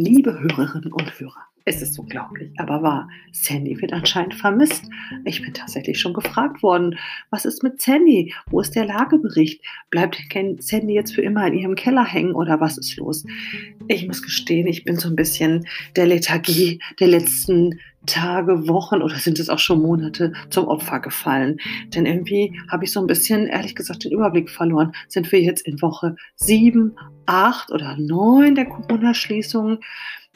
Liebe Hörerinnen und Hörer, es ist unglaublich, aber wahr. Sandy wird anscheinend vermisst. Ich bin tatsächlich schon gefragt worden, was ist mit Sandy? Wo ist der Lagebericht? Bleibt Sandy jetzt für immer in ihrem Keller hängen oder was ist los? Ich muss gestehen, ich bin so ein bisschen der Lethargie der letzten Tage, Wochen oder sind es auch schon Monate zum Opfer gefallen. Denn irgendwie habe ich so ein bisschen, ehrlich gesagt, den Überblick verloren. Sind wir jetzt in Woche sieben, acht oder neun der Corona-Schließung?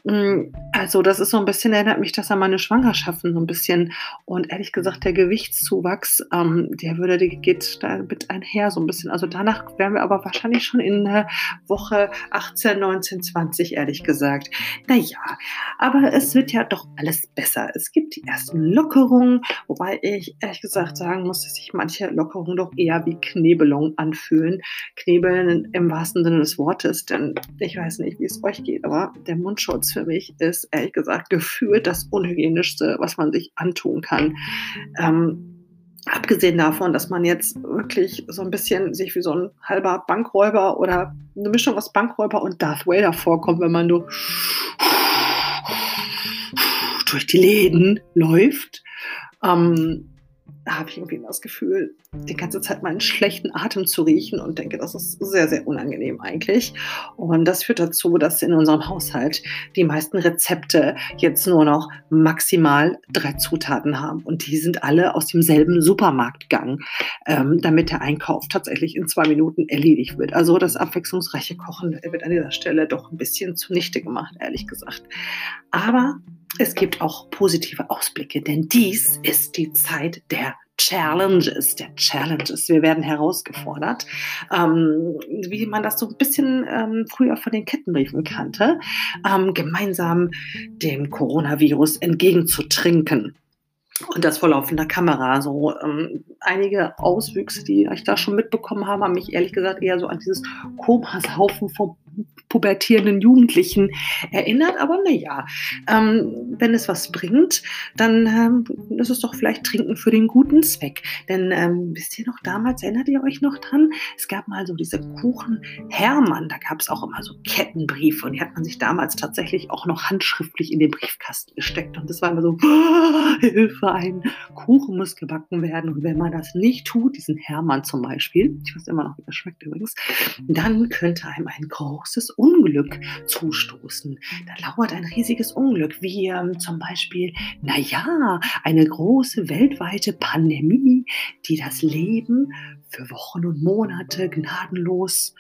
Mm, also das ist so ein bisschen, erinnert mich das an meine Schwangerschaften so ein bisschen. Und ehrlich gesagt, der Gewichtszuwachs, ähm, der würde, der geht da mit einher so ein bisschen. Also danach wären wir aber wahrscheinlich schon in der Woche 18, 19, 20, ehrlich gesagt. Naja, aber es wird ja doch alles besser. Es gibt die ersten Lockerungen, wobei ich ehrlich gesagt sagen muss, dass sich manche Lockerungen doch eher wie Knebelung anfühlen. Knebeln im wahrsten Sinne des Wortes, denn ich weiß nicht, wie es euch geht, aber der Mundschutz für mich ist ehrlich gesagt gefühlt das Unhygienischste, was man sich antun kann. Ähm, Abgesehen davon, dass man jetzt wirklich so ein bisschen sich wie so ein halber Bankräuber oder eine Mischung aus Bankräuber und Darth Vader vorkommt, wenn man so durch die Läden läuft. Ähm, habe ich irgendwie das Gefühl, die ganze Zeit meinen schlechten Atem zu riechen und denke, das ist sehr, sehr unangenehm eigentlich. Und das führt dazu, dass in unserem Haushalt die meisten Rezepte jetzt nur noch maximal drei Zutaten haben. Und die sind alle aus demselben Supermarkt gegangen, ähm, damit der Einkauf tatsächlich in zwei Minuten erledigt wird. Also das abwechslungsreiche Kochen wird an dieser Stelle doch ein bisschen zunichte gemacht, ehrlich gesagt. Aber es gibt auch positive Ausblicke, denn dies ist die Zeit der Challenges, der Challenges. Wir werden herausgefordert, ähm, wie man das so ein bisschen ähm, früher von den Kettenbriefen kannte, ähm, gemeinsam dem Coronavirus entgegenzutrinken. Und das vor laufender Kamera. So ähm, einige Auswüchse, die ich da schon mitbekommen habe, haben mich ehrlich gesagt eher so an dieses Komasaufen vom pubertierenden Jugendlichen erinnert. Aber naja, ähm, wenn es was bringt, dann ähm, ist es doch vielleicht Trinken für den guten Zweck. Denn ähm, wisst ihr noch damals, erinnert ihr euch noch dran? Es gab mal so diese Kuchen Hermann, da gab es auch immer so Kettenbriefe und die hat man sich damals tatsächlich auch noch handschriftlich in den Briefkasten gesteckt. Und das war immer so, oh, Hilfe, ein Kuchen muss gebacken werden. Und wenn man das nicht tut, diesen Hermann zum Beispiel, ich weiß immer noch, wie das schmeckt übrigens, dann könnte einem ein großes Unglück zustoßen. Da lauert ein riesiges Unglück, wie ähm, zum Beispiel, naja, eine große weltweite Pandemie, die das Leben für Wochen und Monate gnadenlos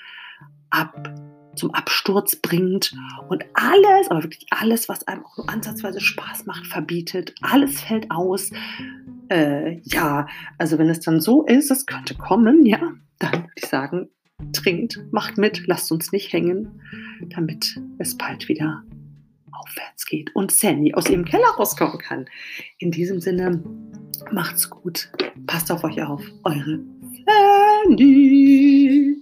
ab zum Absturz bringt und alles, aber wirklich alles, was einem auch nur ansatzweise Spaß macht, verbietet. Alles fällt aus. Äh, ja, also wenn es dann so ist, es könnte kommen, ja, dann würde ich sagen, trinkt, macht mit, lasst uns nicht hängen, damit es bald wieder aufwärts geht und Sandy aus ihrem Keller rauskommen kann. In diesem Sinne, macht's gut, passt auf euch auf, eure Sandy.